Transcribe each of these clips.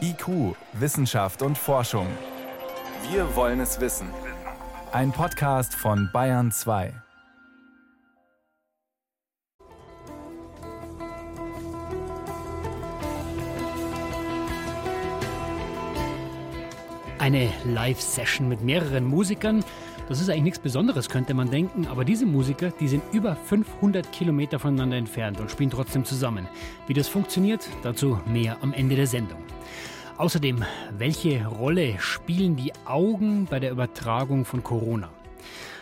IQ, Wissenschaft und Forschung. Wir wollen es wissen. Ein Podcast von Bayern 2. Eine Live-Session mit mehreren Musikern. Das ist eigentlich nichts Besonderes, könnte man denken. Aber diese Musiker, die sind über 500 Kilometer voneinander entfernt und spielen trotzdem zusammen. Wie das funktioniert, dazu mehr am Ende der Sendung. Außerdem, welche Rolle spielen die Augen bei der Übertragung von Corona?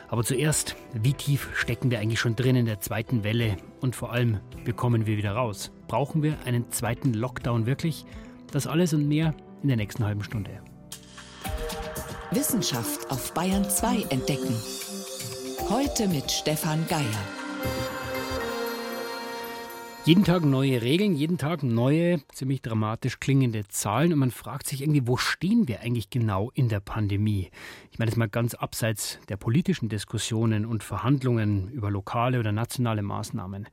Aber zuerst, wie tief stecken wir eigentlich schon drin in der zweiten Welle? Und vor allem, wie kommen wir wieder raus? Brauchen wir einen zweiten Lockdown wirklich? Das alles und mehr in der nächsten halben Stunde. Wissenschaft auf Bayern 2 entdecken. Heute mit Stefan Geier. Jeden Tag neue Regeln, jeden Tag neue, ziemlich dramatisch klingende Zahlen und man fragt sich irgendwie, wo stehen wir eigentlich genau in der Pandemie? Ich meine jetzt mal ganz abseits der politischen Diskussionen und Verhandlungen über lokale oder nationale Maßnahmen.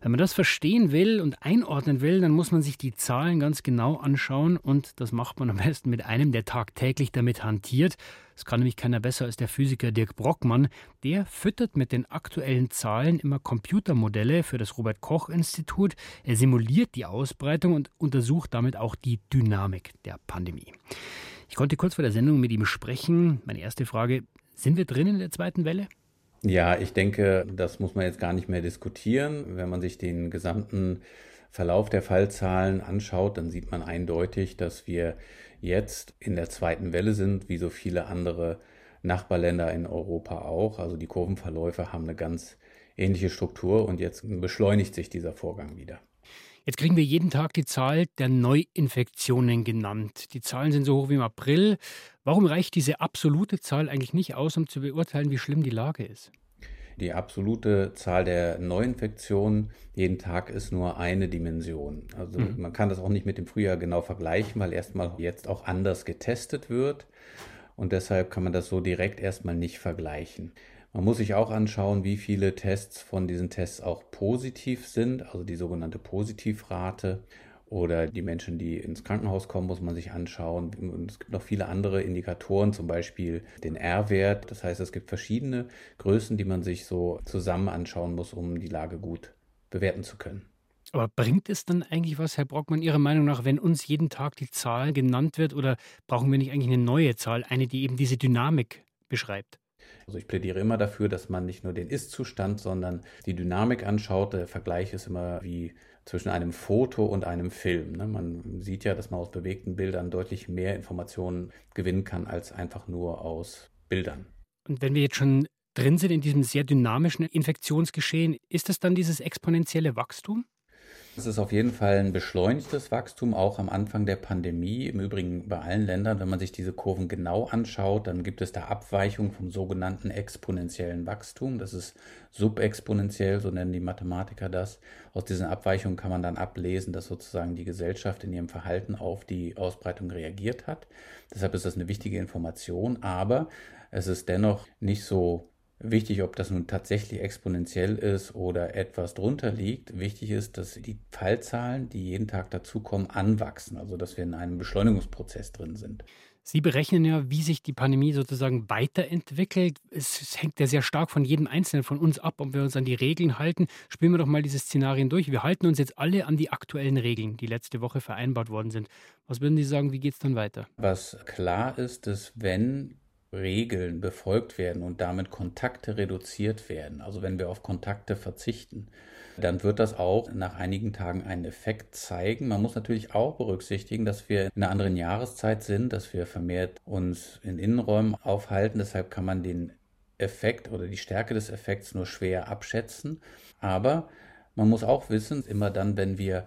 Wenn man das verstehen will und einordnen will, dann muss man sich die Zahlen ganz genau anschauen und das macht man am besten mit einem, der tagtäglich damit hantiert. Das kann nämlich keiner besser als der Physiker Dirk Brockmann. Der füttert mit den aktuellen Zahlen immer Computermodelle für das Robert Koch Institut. Er simuliert die Ausbreitung und untersucht damit auch die Dynamik der Pandemie. Ich konnte kurz vor der Sendung mit ihm sprechen. Meine erste Frage, sind wir drin in der zweiten Welle? Ja, ich denke, das muss man jetzt gar nicht mehr diskutieren. Wenn man sich den gesamten Verlauf der Fallzahlen anschaut, dann sieht man eindeutig, dass wir jetzt in der zweiten Welle sind, wie so viele andere Nachbarländer in Europa auch. Also die Kurvenverläufe haben eine ganz ähnliche Struktur und jetzt beschleunigt sich dieser Vorgang wieder. Jetzt kriegen wir jeden Tag die Zahl der Neuinfektionen genannt. Die Zahlen sind so hoch wie im April. Warum reicht diese absolute Zahl eigentlich nicht aus, um zu beurteilen, wie schlimm die Lage ist? Die absolute Zahl der Neuinfektionen jeden Tag ist nur eine Dimension. Also mhm. man kann das auch nicht mit dem Frühjahr genau vergleichen, weil erstmal jetzt auch anders getestet wird. Und deshalb kann man das so direkt erstmal nicht vergleichen. Man muss sich auch anschauen, wie viele Tests von diesen Tests auch positiv sind, also die sogenannte Positivrate. Oder die Menschen, die ins Krankenhaus kommen, muss man sich anschauen. Und es gibt noch viele andere Indikatoren, zum Beispiel den R-Wert. Das heißt, es gibt verschiedene Größen, die man sich so zusammen anschauen muss, um die Lage gut bewerten zu können. Aber bringt es dann eigentlich was, Herr Brockmann, Ihrer Meinung nach, wenn uns jeden Tag die Zahl genannt wird? Oder brauchen wir nicht eigentlich eine neue Zahl, eine, die eben diese Dynamik beschreibt? Also ich plädiere immer dafür, dass man nicht nur den Ist-Zustand, sondern die Dynamik anschaut. Der Vergleich ist immer wie zwischen einem Foto und einem Film. Ne? Man sieht ja, dass man aus bewegten Bildern deutlich mehr Informationen gewinnen kann als einfach nur aus Bildern. Und wenn wir jetzt schon drin sind in diesem sehr dynamischen Infektionsgeschehen, ist das dann dieses exponentielle Wachstum? Es ist auf jeden Fall ein beschleunigtes Wachstum, auch am Anfang der Pandemie. Im Übrigen bei allen Ländern, wenn man sich diese Kurven genau anschaut, dann gibt es da Abweichungen vom sogenannten exponentiellen Wachstum. Das ist subexponentiell, so nennen die Mathematiker das. Aus diesen Abweichungen kann man dann ablesen, dass sozusagen die Gesellschaft in ihrem Verhalten auf die Ausbreitung reagiert hat. Deshalb ist das eine wichtige Information, aber es ist dennoch nicht so Wichtig, ob das nun tatsächlich exponentiell ist oder etwas drunter liegt. Wichtig ist, dass die Fallzahlen, die jeden Tag dazukommen, anwachsen, also dass wir in einem Beschleunigungsprozess drin sind. Sie berechnen ja, wie sich die Pandemie sozusagen weiterentwickelt. Es hängt ja sehr stark von jedem Einzelnen von uns ab, ob wir uns an die Regeln halten. Spielen wir doch mal diese Szenarien durch. Wir halten uns jetzt alle an die aktuellen Regeln, die letzte Woche vereinbart worden sind. Was würden Sie sagen, wie geht es dann weiter? Was klar ist, ist, wenn Regeln befolgt werden und damit Kontakte reduziert werden, also wenn wir auf Kontakte verzichten, dann wird das auch nach einigen Tagen einen Effekt zeigen. Man muss natürlich auch berücksichtigen, dass wir in einer anderen Jahreszeit sind, dass wir vermehrt uns in Innenräumen aufhalten. Deshalb kann man den Effekt oder die Stärke des Effekts nur schwer abschätzen. Aber man muss auch wissen, immer dann, wenn wir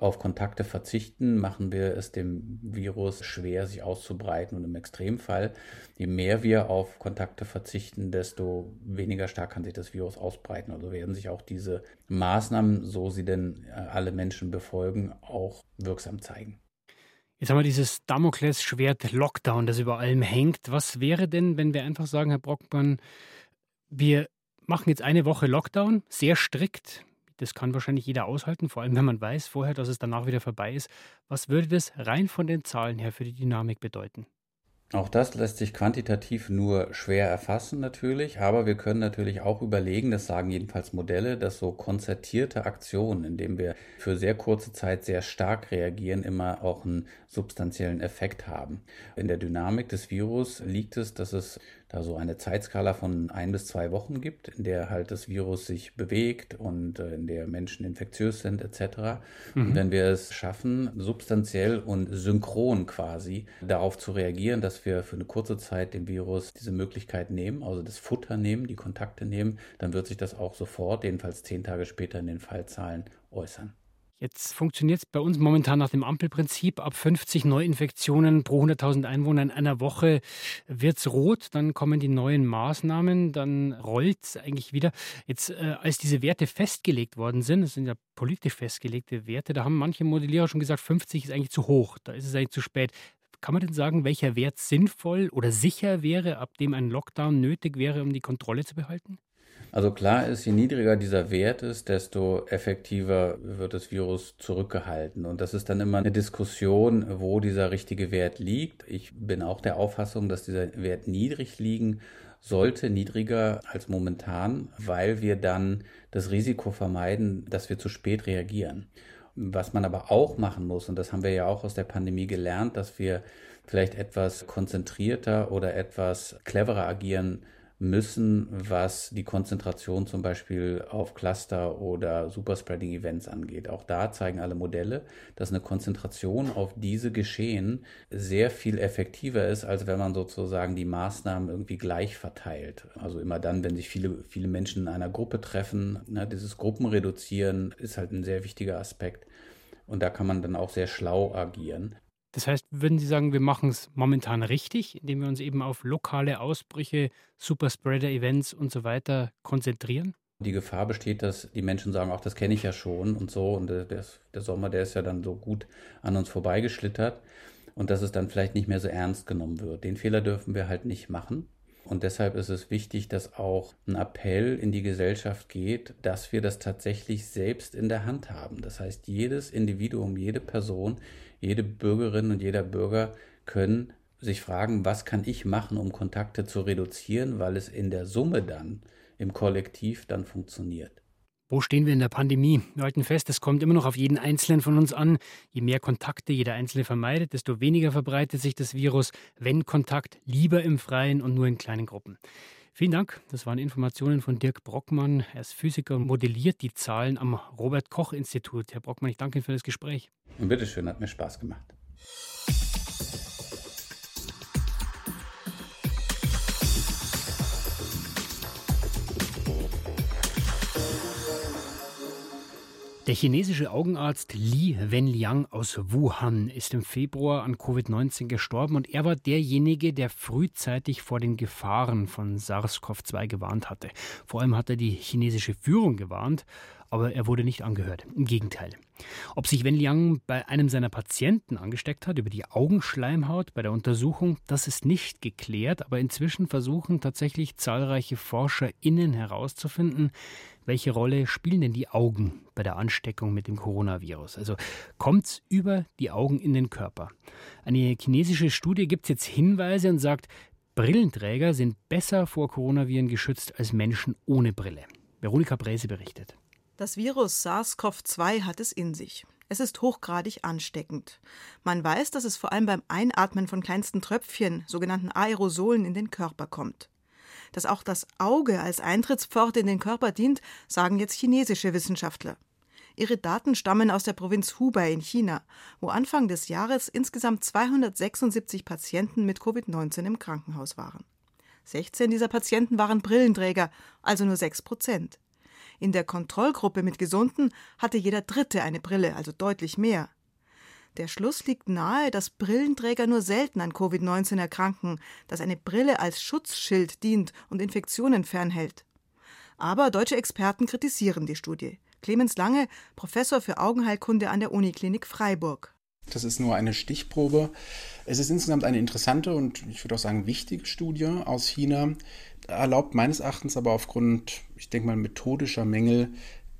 auf Kontakte verzichten, machen wir es dem Virus schwer, sich auszubreiten. Und im Extremfall, je mehr wir auf Kontakte verzichten, desto weniger stark kann sich das Virus ausbreiten. Also werden sich auch diese Maßnahmen, so sie denn äh, alle Menschen befolgen, auch wirksam zeigen. Jetzt haben wir dieses Damoklesschwert Lockdown, das über allem hängt. Was wäre denn, wenn wir einfach sagen, Herr Brockmann, wir machen jetzt eine Woche Lockdown, sehr strikt, Das kann wahrscheinlich jeder aushalten, vor allem wenn man weiß vorher, dass es danach wieder vorbei ist. Was würde das rein von den Zahlen her für die Dynamik bedeuten? Auch das lässt sich quantitativ nur schwer erfassen natürlich, aber wir können natürlich auch überlegen, das sagen jedenfalls Modelle, dass so konzertierte Aktionen, indem wir für sehr kurze Zeit sehr stark reagieren, immer auch einen substanziellen Effekt haben. In der Dynamik des Virus liegt es, dass es da so eine Zeitskala von ein bis zwei Wochen gibt, in der halt das Virus sich bewegt und äh, in der Menschen infektiös sind etc. Mhm. Und wenn wir es schaffen, substanziell und synchron quasi darauf zu reagieren, dass wir für eine kurze Zeit dem Virus diese Möglichkeit nehmen, also das Futter nehmen, die Kontakte nehmen, dann wird sich das auch sofort, jedenfalls zehn Tage später in den Fallzahlen äußern. Jetzt funktioniert es bei uns momentan nach dem Ampelprinzip. Ab 50 Neuinfektionen pro 100.000 Einwohner in einer Woche wird es rot, dann kommen die neuen Maßnahmen, dann rollt es eigentlich wieder. Jetzt, äh, als diese Werte festgelegt worden sind, das sind ja politisch festgelegte Werte, da haben manche Modellierer schon gesagt, 50 ist eigentlich zu hoch, da ist es eigentlich zu spät. Kann man denn sagen, welcher Wert sinnvoll oder sicher wäre, ab dem ein Lockdown nötig wäre, um die Kontrolle zu behalten? Also klar ist, je niedriger dieser Wert ist, desto effektiver wird das Virus zurückgehalten. Und das ist dann immer eine Diskussion, wo dieser richtige Wert liegt. Ich bin auch der Auffassung, dass dieser Wert niedrig liegen sollte, niedriger als momentan, weil wir dann das Risiko vermeiden, dass wir zu spät reagieren. Was man aber auch machen muss, und das haben wir ja auch aus der Pandemie gelernt, dass wir vielleicht etwas konzentrierter oder etwas cleverer agieren müssen, was die Konzentration zum Beispiel auf Cluster oder Superspreading-Events angeht. Auch da zeigen alle Modelle, dass eine Konzentration auf diese Geschehen sehr viel effektiver ist, als wenn man sozusagen die Maßnahmen irgendwie gleich verteilt. Also immer dann, wenn sich viele, viele Menschen in einer Gruppe treffen, ne, dieses Gruppenreduzieren ist halt ein sehr wichtiger Aspekt. Und da kann man dann auch sehr schlau agieren. Das heißt, würden Sie sagen, wir machen es momentan richtig, indem wir uns eben auf lokale Ausbrüche, Superspreader-Events und so weiter konzentrieren? Die Gefahr besteht, dass die Menschen sagen, auch das kenne ich ja schon und so. Und der, der Sommer, der ist ja dann so gut an uns vorbeigeschlittert. Und dass es dann vielleicht nicht mehr so ernst genommen wird. Den Fehler dürfen wir halt nicht machen. Und deshalb ist es wichtig, dass auch ein Appell in die Gesellschaft geht, dass wir das tatsächlich selbst in der Hand haben. Das heißt, jedes Individuum, jede Person jede Bürgerin und jeder Bürger können sich fragen, was kann ich machen, um Kontakte zu reduzieren, weil es in der Summe dann im Kollektiv dann funktioniert. Wo stehen wir in der Pandemie? Wir halten fest, es kommt immer noch auf jeden Einzelnen von uns an. Je mehr Kontakte jeder Einzelne vermeidet, desto weniger verbreitet sich das Virus. Wenn Kontakt, lieber im Freien und nur in kleinen Gruppen. Vielen Dank. Das waren Informationen von Dirk Brockmann. Er ist Physiker und modelliert die Zahlen am Robert-Koch-Institut. Herr Brockmann, ich danke Ihnen für das Gespräch. Bitteschön, hat mir Spaß gemacht. Der chinesische Augenarzt Li Wenliang aus Wuhan ist im Februar an Covid-19 gestorben und er war derjenige, der frühzeitig vor den Gefahren von SARS-CoV-2 gewarnt hatte. Vor allem hat er die chinesische Führung gewarnt, aber er wurde nicht angehört. Im Gegenteil. Ob sich Wen Liang bei einem seiner Patienten angesteckt hat über die Augenschleimhaut bei der Untersuchung, das ist nicht geklärt, aber inzwischen versuchen tatsächlich zahlreiche ForscherInnen herauszufinden, welche Rolle spielen denn die Augen bei der Ansteckung mit dem Coronavirus? Also kommt es über die Augen in den Körper? Eine chinesische Studie gibt jetzt Hinweise und sagt, Brillenträger sind besser vor Coronaviren geschützt als Menschen ohne Brille. Veronika Bräse berichtet. Das Virus SARS-CoV-2 hat es in sich. Es ist hochgradig ansteckend. Man weiß, dass es vor allem beim Einatmen von kleinsten Tröpfchen, sogenannten Aerosolen, in den Körper kommt. Dass auch das Auge als Eintrittspforte in den Körper dient, sagen jetzt chinesische Wissenschaftler. Ihre Daten stammen aus der Provinz Hubei in China, wo Anfang des Jahres insgesamt 276 Patienten mit Covid-19 im Krankenhaus waren. 16 dieser Patienten waren Brillenträger, also nur 6 Prozent. In der Kontrollgruppe mit Gesunden hatte jeder Dritte eine Brille, also deutlich mehr. Der Schluss liegt nahe, dass Brillenträger nur selten an Covid-19 erkranken, dass eine Brille als Schutzschild dient und Infektionen fernhält. Aber deutsche Experten kritisieren die Studie. Clemens Lange, Professor für Augenheilkunde an der Uniklinik Freiburg. Das ist nur eine Stichprobe. Es ist insgesamt eine interessante und ich würde auch sagen wichtige Studie aus China, erlaubt meines Erachtens aber aufgrund, ich denke mal, methodischer Mängel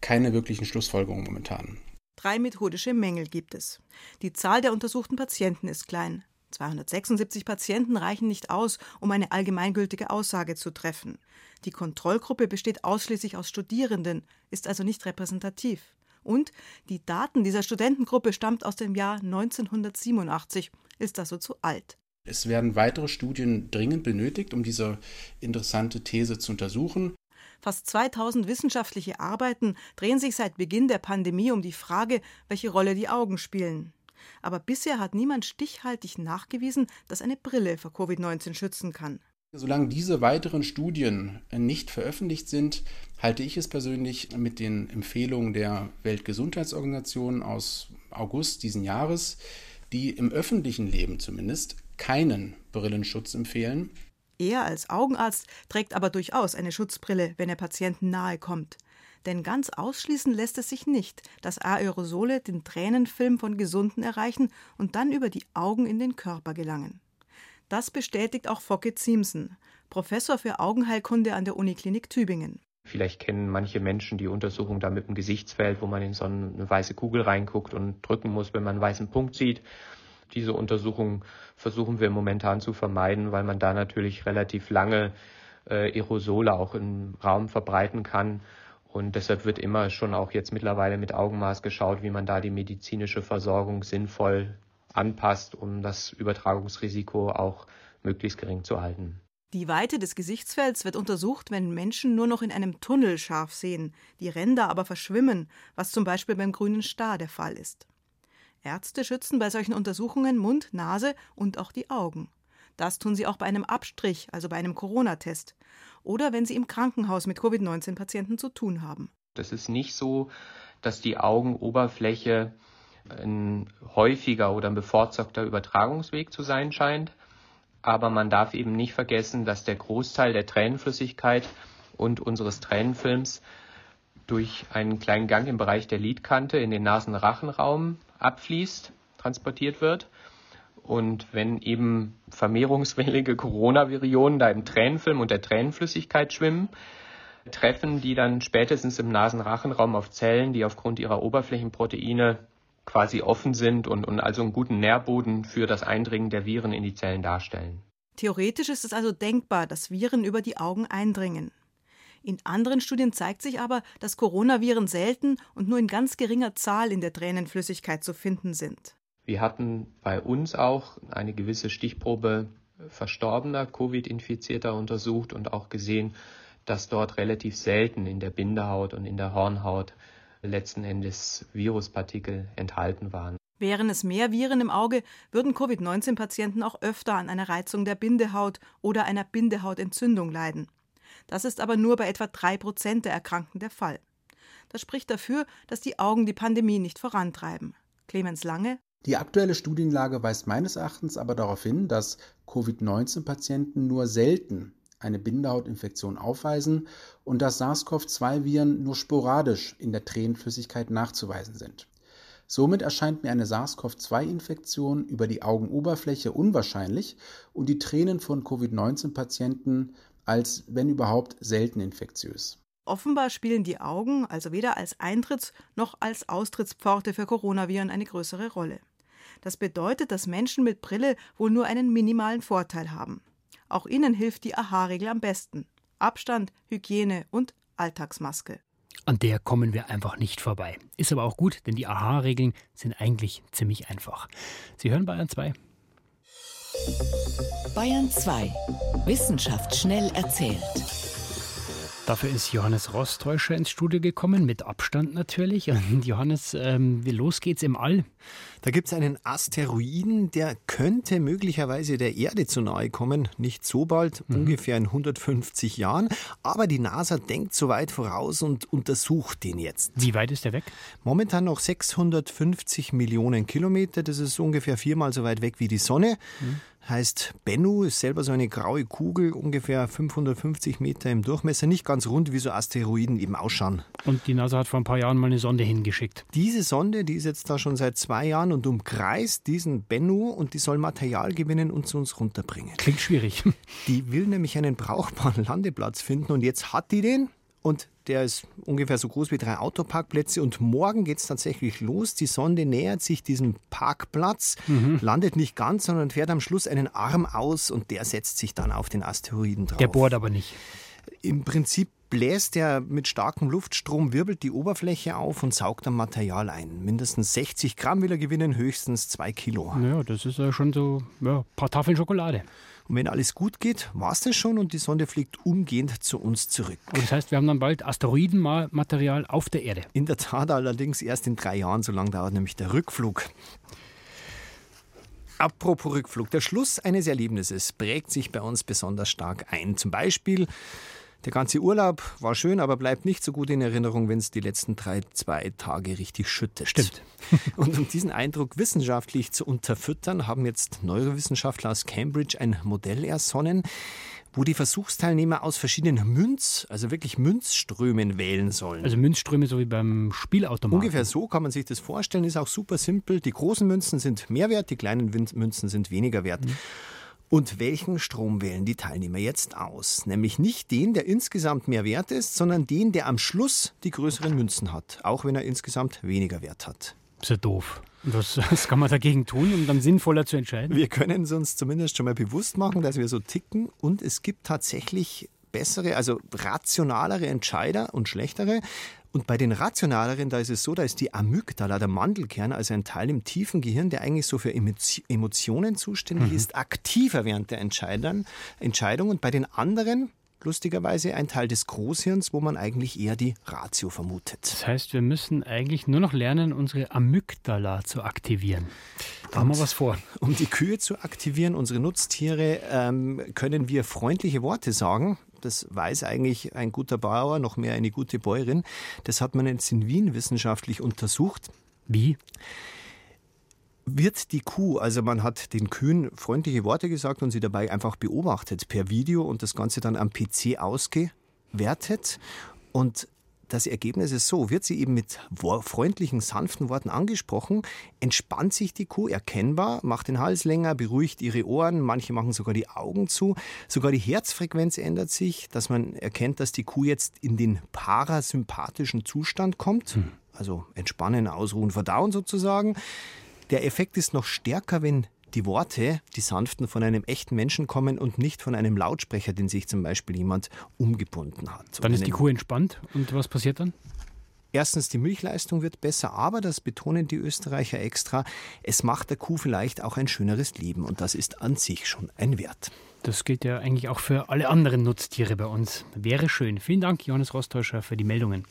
keine wirklichen Schlussfolgerungen momentan. Drei methodische Mängel gibt es. Die Zahl der untersuchten Patienten ist klein. 276 Patienten reichen nicht aus, um eine allgemeingültige Aussage zu treffen. Die Kontrollgruppe besteht ausschließlich aus Studierenden, ist also nicht repräsentativ. Und die Daten dieser Studentengruppe stammt aus dem Jahr 1987, ist also zu alt. Es werden weitere Studien dringend benötigt, um diese interessante These zu untersuchen. Fast 2000 wissenschaftliche Arbeiten drehen sich seit Beginn der Pandemie um die Frage, welche Rolle die Augen spielen. Aber bisher hat niemand stichhaltig nachgewiesen, dass eine Brille vor Covid-19 schützen kann. Solange diese weiteren Studien nicht veröffentlicht sind, halte ich es persönlich mit den Empfehlungen der Weltgesundheitsorganisation aus August diesen Jahres, die im öffentlichen Leben zumindest keinen Brillenschutz empfehlen. Er als Augenarzt trägt aber durchaus eine Schutzbrille, wenn er Patienten nahe kommt. Denn ganz ausschließen lässt es sich nicht, dass Aerosole den Tränenfilm von Gesunden erreichen und dann über die Augen in den Körper gelangen. Das bestätigt auch Focke Ziemsen, Professor für Augenheilkunde an der Uniklinik Tübingen. Vielleicht kennen manche Menschen die Untersuchung da mit dem Gesichtsfeld, wo man in so eine weiße Kugel reinguckt und drücken muss, wenn man einen weißen Punkt sieht. Diese Untersuchung versuchen wir momentan zu vermeiden, weil man da natürlich relativ lange äh, Aerosole auch im Raum verbreiten kann und deshalb wird immer schon auch jetzt mittlerweile mit Augenmaß geschaut, wie man da die medizinische Versorgung sinnvoll anpasst, um das Übertragungsrisiko auch möglichst gering zu halten. Die Weite des Gesichtsfelds wird untersucht, wenn Menschen nur noch in einem Tunnel scharf sehen, die Ränder aber verschwimmen, was zum Beispiel beim grünen Star der Fall ist. Ärzte schützen bei solchen Untersuchungen Mund, Nase und auch die Augen. Das tun sie auch bei einem Abstrich, also bei einem Corona-Test oder wenn sie im Krankenhaus mit Covid-19-Patienten zu tun haben. Das ist nicht so, dass die Augenoberfläche ein häufiger oder ein bevorzugter Übertragungsweg zu sein scheint. Aber man darf eben nicht vergessen, dass der Großteil der Tränenflüssigkeit und unseres Tränenfilms durch einen kleinen Gang im Bereich der Lidkante in den Nasenrachenraum abfließt, transportiert wird. Und wenn eben vermehrungswillige Coronavirionen da im Tränenfilm und der Tränenflüssigkeit schwimmen, treffen die dann spätestens im Nasenrachenraum auf Zellen, die aufgrund ihrer Oberflächenproteine quasi offen sind und, und also einen guten Nährboden für das Eindringen der Viren in die Zellen darstellen. Theoretisch ist es also denkbar, dass Viren über die Augen eindringen. In anderen Studien zeigt sich aber, dass Coronaviren selten und nur in ganz geringer Zahl in der Tränenflüssigkeit zu finden sind. Wir hatten bei uns auch eine gewisse Stichprobe verstorbener Covid-Infizierter untersucht und auch gesehen, dass dort relativ selten in der Bindehaut und in der Hornhaut letzten Endes Viruspartikel enthalten waren. Wären es mehr Viren im Auge, würden Covid-19-Patienten auch öfter an einer Reizung der Bindehaut oder einer Bindehautentzündung leiden. Das ist aber nur bei etwa drei Prozent der Erkrankten der Fall. Das spricht dafür, dass die Augen die Pandemie nicht vorantreiben. Clemens Lange, die aktuelle Studienlage weist meines Erachtens aber darauf hin, dass Covid-19-Patienten nur selten eine Bindehautinfektion aufweisen und dass SARS-CoV-2-Viren nur sporadisch in der Tränenflüssigkeit nachzuweisen sind. Somit erscheint mir eine SARS-CoV-2-Infektion über die Augenoberfläche unwahrscheinlich und die Tränen von Covid-19-Patienten als, wenn überhaupt, selten infektiös. Offenbar spielen die Augen also weder als Eintritts- noch als Austrittspforte für Coronaviren eine größere Rolle. Das bedeutet, dass Menschen mit Brille wohl nur einen minimalen Vorteil haben. Auch ihnen hilft die AHA-Regel am besten. Abstand, Hygiene und Alltagsmaske. An der kommen wir einfach nicht vorbei. Ist aber auch gut, denn die AHA-Regeln sind eigentlich ziemlich einfach. Sie hören Bayern 2. Bayern 2. Wissenschaft schnell erzählt. Dafür ist Johannes Rostäuscher ins Studio gekommen, mit Abstand natürlich. Und Johannes, ähm, wie los geht's im All? Da gibt es einen Asteroiden, der könnte möglicherweise der Erde zu nahe kommen. Nicht so bald, mhm. ungefähr in 150 Jahren. Aber die NASA denkt so weit voraus und untersucht den jetzt. Wie weit ist der weg? Momentan noch 650 Millionen Kilometer. Das ist ungefähr viermal so weit weg wie die Sonne. Mhm heißt Bennu, ist selber so eine graue Kugel, ungefähr 550 Meter im Durchmesser, nicht ganz rund, wie so Asteroiden eben ausschauen. Und die NASA hat vor ein paar Jahren mal eine Sonde hingeschickt. Diese Sonde, die ist jetzt da schon seit zwei Jahren und umkreist diesen Bennu und die soll Material gewinnen und zu uns runterbringen. Klingt schwierig. Die will nämlich einen brauchbaren Landeplatz finden und jetzt hat die den und der ist ungefähr so groß wie drei Autoparkplätze. Und morgen geht es tatsächlich los. Die Sonde nähert sich diesem Parkplatz, mhm. landet nicht ganz, sondern fährt am Schluss einen Arm aus und der setzt sich dann auf den Asteroiden drauf. Der bohrt aber nicht. Im Prinzip bläst er mit starkem Luftstrom, wirbelt die Oberfläche auf und saugt dann Material ein. Mindestens 60 Gramm will er gewinnen, höchstens zwei Kilo. Ja, das ist ja schon so ja, ein paar Tafeln Schokolade. Und wenn alles gut geht, war es das schon und die Sonde fliegt umgehend zu uns zurück. Und das heißt, wir haben dann bald Asteroidenmaterial auf der Erde. In der Tat allerdings erst in drei Jahren, so lange dauert nämlich der Rückflug. Apropos Rückflug, der Schluss eines Erlebnisses prägt sich bei uns besonders stark ein. Zum Beispiel der ganze Urlaub war schön, aber bleibt nicht so gut in Erinnerung, wenn es die letzten drei, zwei Tage richtig schüttet. Stimmt. Und um diesen Eindruck wissenschaftlich zu unterfüttern, haben jetzt Neurowissenschaftler aus Cambridge ein Modell ersonnen, wo die Versuchsteilnehmer aus verschiedenen Münz, also wirklich Münzströmen wählen sollen. Also Münzströme so wie beim Spielautomaten. Ungefähr so kann man sich das vorstellen, ist auch super simpel. Die großen Münzen sind mehr wert, die kleinen Münzen sind weniger wert. Mhm. Und welchen Strom wählen die Teilnehmer jetzt aus? Nämlich nicht den, der insgesamt mehr wert ist, sondern den, der am Schluss die größeren Münzen hat, auch wenn er insgesamt weniger Wert hat. Ist ja doof. Was, was kann man dagegen tun, um dann sinnvoller zu entscheiden? Wir können es uns zumindest schon mal bewusst machen, dass wir so ticken und es gibt tatsächlich bessere, also rationalere Entscheider und schlechtere. Und bei den rationaleren, da ist es so, da ist die Amygdala, der Mandelkern, also ein Teil im tiefen Gehirn, der eigentlich so für Emotionen zuständig mhm. ist, aktiver während der Entscheidung. Und bei den anderen, lustigerweise ein Teil des Großhirns, wo man eigentlich eher die Ratio vermutet. Das heißt, wir müssen eigentlich nur noch lernen, unsere Amygdala zu aktivieren. Da haben wir was vor. Um die Kühe zu aktivieren, unsere Nutztiere, ähm, können wir freundliche Worte sagen. Das weiß eigentlich ein guter Bauer, noch mehr eine gute Bäuerin. Das hat man jetzt in Wien wissenschaftlich untersucht. Wie? Wird die Kuh, also man hat den Kühen freundliche Worte gesagt und sie dabei einfach beobachtet per Video und das Ganze dann am PC ausgewertet. Und das Ergebnis ist so, wird sie eben mit freundlichen, sanften Worten angesprochen, entspannt sich die Kuh erkennbar, macht den Hals länger, beruhigt ihre Ohren, manche machen sogar die Augen zu, sogar die Herzfrequenz ändert sich, dass man erkennt, dass die Kuh jetzt in den parasympathischen Zustand kommt, hm. also entspannen, ausruhen, verdauen sozusagen. Der Effekt ist noch stärker, wenn die Worte, die sanften, von einem echten Menschen kommen und nicht von einem Lautsprecher, den sich zum Beispiel jemand umgebunden hat. Dann ist die Kuh entspannt und was passiert dann? Erstens, die Milchleistung wird besser, aber das betonen die Österreicher extra, es macht der Kuh vielleicht auch ein schöneres Leben und das ist an sich schon ein Wert. Das gilt ja eigentlich auch für alle anderen Nutztiere bei uns. Wäre schön. Vielen Dank, Johannes Rostäuscher, für die Meldungen.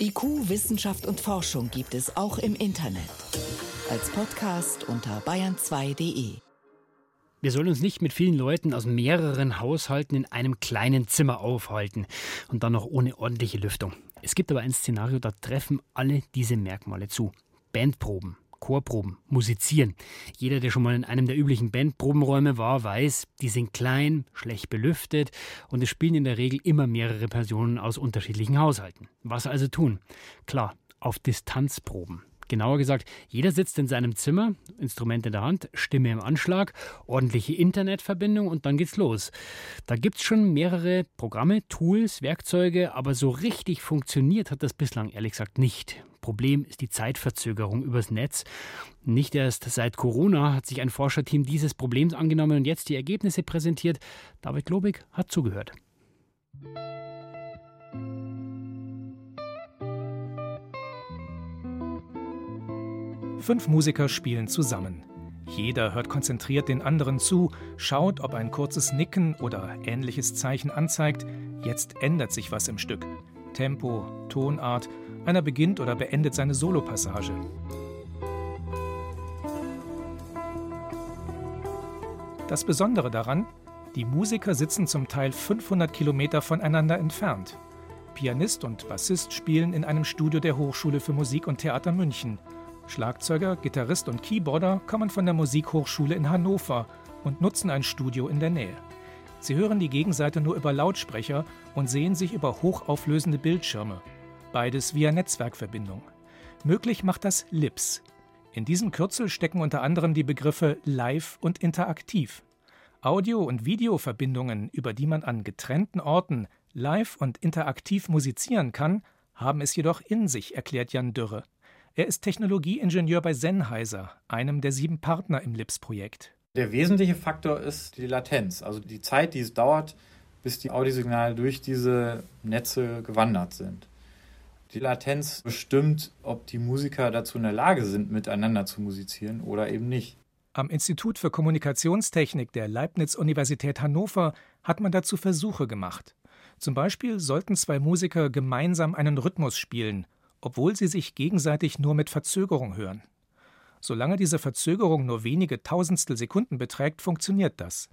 IQ, Wissenschaft und Forschung gibt es auch im Internet als Podcast unter bayern2.de. Wir sollen uns nicht mit vielen Leuten aus mehreren Haushalten in einem kleinen Zimmer aufhalten und dann noch ohne ordentliche Lüftung. Es gibt aber ein Szenario, da treffen alle diese Merkmale zu. Bandproben, Chorproben, Musizieren. Jeder, der schon mal in einem der üblichen Bandprobenräume war, weiß, die sind klein, schlecht belüftet und es spielen in der Regel immer mehrere Personen aus unterschiedlichen Haushalten. Was also tun? Klar, auf Distanz proben. Genauer gesagt, jeder sitzt in seinem Zimmer, Instrument in der Hand, Stimme im Anschlag, ordentliche Internetverbindung und dann geht's los. Da gibt's schon mehrere Programme, Tools, Werkzeuge, aber so richtig funktioniert hat das bislang ehrlich gesagt nicht. Problem ist die Zeitverzögerung übers Netz. Nicht erst seit Corona hat sich ein Forscherteam dieses Problems angenommen und jetzt die Ergebnisse präsentiert. David Globig hat zugehört. Fünf Musiker spielen zusammen. Jeder hört konzentriert den anderen zu, schaut, ob ein kurzes Nicken oder ähnliches Zeichen anzeigt, jetzt ändert sich was im Stück. Tempo, Tonart, einer beginnt oder beendet seine Solopassage. Das Besondere daran, die Musiker sitzen zum Teil 500 Kilometer voneinander entfernt. Pianist und Bassist spielen in einem Studio der Hochschule für Musik und Theater München. Schlagzeuger, Gitarrist und Keyboarder kommen von der Musikhochschule in Hannover und nutzen ein Studio in der Nähe. Sie hören die Gegenseite nur über Lautsprecher und sehen sich über hochauflösende Bildschirme. Beides via Netzwerkverbindung. Möglich macht das LIPS. In diesem Kürzel stecken unter anderem die Begriffe live und interaktiv. Audio- und Videoverbindungen, über die man an getrennten Orten live und interaktiv musizieren kann, haben es jedoch in sich, erklärt Jan Dürre. Er ist Technologieingenieur bei Sennheiser, einem der sieben Partner im LIPS-Projekt. Der wesentliche Faktor ist die Latenz, also die Zeit, die es dauert, bis die Audiosignale durch diese Netze gewandert sind. Die Latenz bestimmt, ob die Musiker dazu in der Lage sind, miteinander zu musizieren oder eben nicht. Am Institut für Kommunikationstechnik der Leibniz-Universität Hannover hat man dazu Versuche gemacht. Zum Beispiel sollten zwei Musiker gemeinsam einen Rhythmus spielen, obwohl sie sich gegenseitig nur mit Verzögerung hören. Solange diese Verzögerung nur wenige Tausendstel Sekunden beträgt, funktioniert das.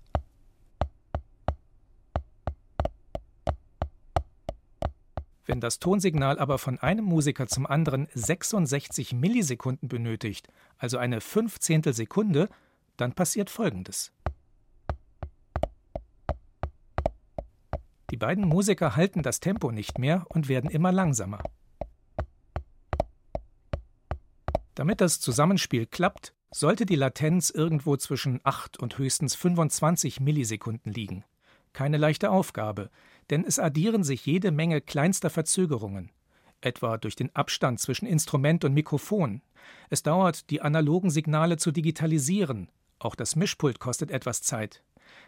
Wenn das Tonsignal aber von einem Musiker zum anderen 66 Millisekunden benötigt, also eine Fünfzehntel Sekunde, dann passiert Folgendes. Die beiden Musiker halten das Tempo nicht mehr und werden immer langsamer. Damit das Zusammenspiel klappt, sollte die Latenz irgendwo zwischen 8 und höchstens 25 Millisekunden liegen. Keine leichte Aufgabe, denn es addieren sich jede Menge kleinster Verzögerungen, etwa durch den Abstand zwischen Instrument und Mikrofon. Es dauert, die analogen Signale zu digitalisieren, auch das Mischpult kostet etwas Zeit.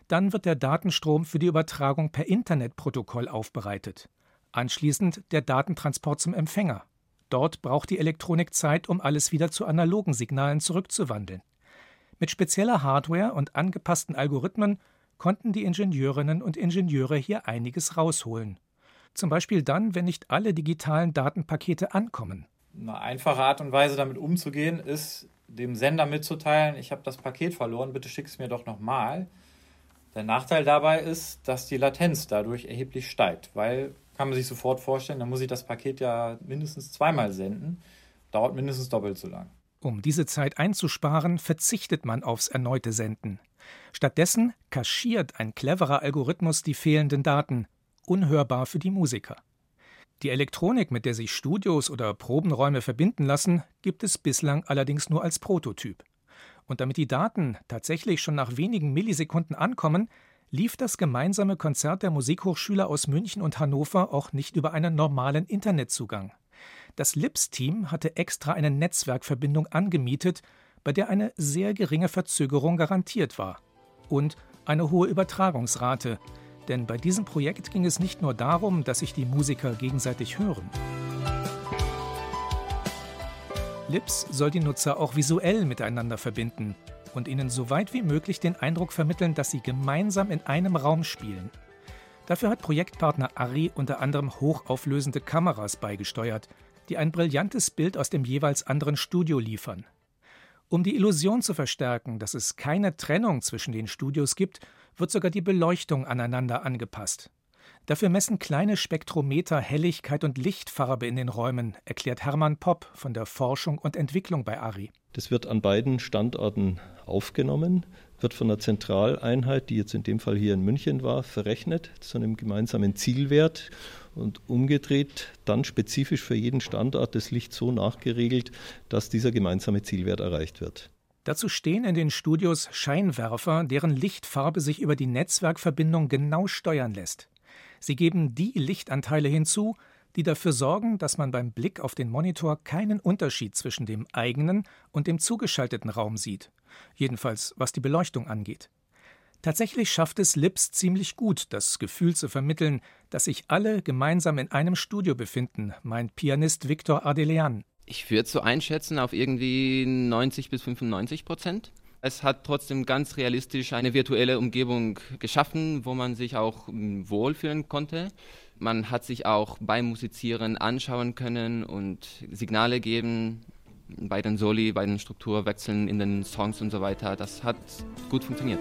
Dann wird der Datenstrom für die Übertragung per Internetprotokoll aufbereitet. Anschließend der Datentransport zum Empfänger. Dort braucht die Elektronik Zeit, um alles wieder zu analogen Signalen zurückzuwandeln. Mit spezieller Hardware und angepassten Algorithmen konnten die Ingenieurinnen und Ingenieure hier einiges rausholen. Zum Beispiel dann, wenn nicht alle digitalen Datenpakete ankommen. Eine einfache Art und Weise, damit umzugehen, ist, dem Sender mitzuteilen, ich habe das Paket verloren, bitte schick es mir doch nochmal. Der Nachteil dabei ist, dass die Latenz dadurch erheblich steigt, weil, kann man sich sofort vorstellen, dann muss ich das Paket ja mindestens zweimal senden, dauert mindestens doppelt so lang. Um diese Zeit einzusparen, verzichtet man aufs erneute Senden. Stattdessen kaschiert ein cleverer Algorithmus die fehlenden Daten, unhörbar für die Musiker. Die Elektronik, mit der sich Studios oder Probenräume verbinden lassen, gibt es bislang allerdings nur als Prototyp. Und damit die Daten tatsächlich schon nach wenigen Millisekunden ankommen, lief das gemeinsame Konzert der Musikhochschüler aus München und Hannover auch nicht über einen normalen Internetzugang. Das LIPS-Team hatte extra eine Netzwerkverbindung angemietet, bei der eine sehr geringe Verzögerung garantiert war. Und eine hohe Übertragungsrate, denn bei diesem Projekt ging es nicht nur darum, dass sich die Musiker gegenseitig hören. Lips soll die Nutzer auch visuell miteinander verbinden und ihnen so weit wie möglich den Eindruck vermitteln, dass sie gemeinsam in einem Raum spielen. Dafür hat Projektpartner Arri unter anderem hochauflösende Kameras beigesteuert, die ein brillantes Bild aus dem jeweils anderen Studio liefern. Um die Illusion zu verstärken, dass es keine Trennung zwischen den Studios gibt, wird sogar die Beleuchtung aneinander angepasst. Dafür messen kleine Spektrometer Helligkeit und Lichtfarbe in den Räumen, erklärt Hermann Popp von der Forschung und Entwicklung bei ARI. Das wird an beiden Standorten aufgenommen, wird von der Zentraleinheit, die jetzt in dem Fall hier in München war, verrechnet zu einem gemeinsamen Zielwert und umgedreht dann spezifisch für jeden Standort das Licht so nachgeregelt, dass dieser gemeinsame Zielwert erreicht wird. Dazu stehen in den Studios Scheinwerfer, deren Lichtfarbe sich über die Netzwerkverbindung genau steuern lässt. Sie geben die Lichtanteile hinzu, die dafür sorgen, dass man beim Blick auf den Monitor keinen Unterschied zwischen dem eigenen und dem zugeschalteten Raum sieht, jedenfalls was die Beleuchtung angeht. Tatsächlich schafft es Lips ziemlich gut, das Gefühl zu vermitteln, dass sich alle gemeinsam in einem Studio befinden, meint Pianist Victor Adelian. Ich würde so einschätzen auf irgendwie 90 bis 95 Prozent. Es hat trotzdem ganz realistisch eine virtuelle Umgebung geschaffen, wo man sich auch hm, wohlfühlen konnte. Man hat sich auch beim Musizieren anschauen können und Signale geben bei den Soli, bei den Strukturwechseln in den Songs und so weiter. Das hat gut funktioniert.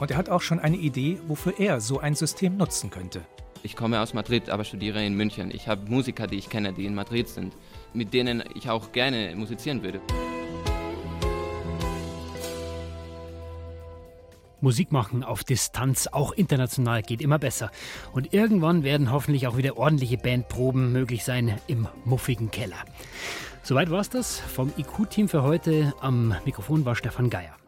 Und er hat auch schon eine Idee, wofür er so ein System nutzen könnte. Ich komme aus Madrid, aber studiere in München. Ich habe Musiker, die ich kenne, die in Madrid sind, mit denen ich auch gerne musizieren würde. Musik machen auf Distanz, auch international, geht immer besser. Und irgendwann werden hoffentlich auch wieder ordentliche Bandproben möglich sein im muffigen Keller. Soweit war es das vom IQ-Team für heute. Am Mikrofon war Stefan Geier.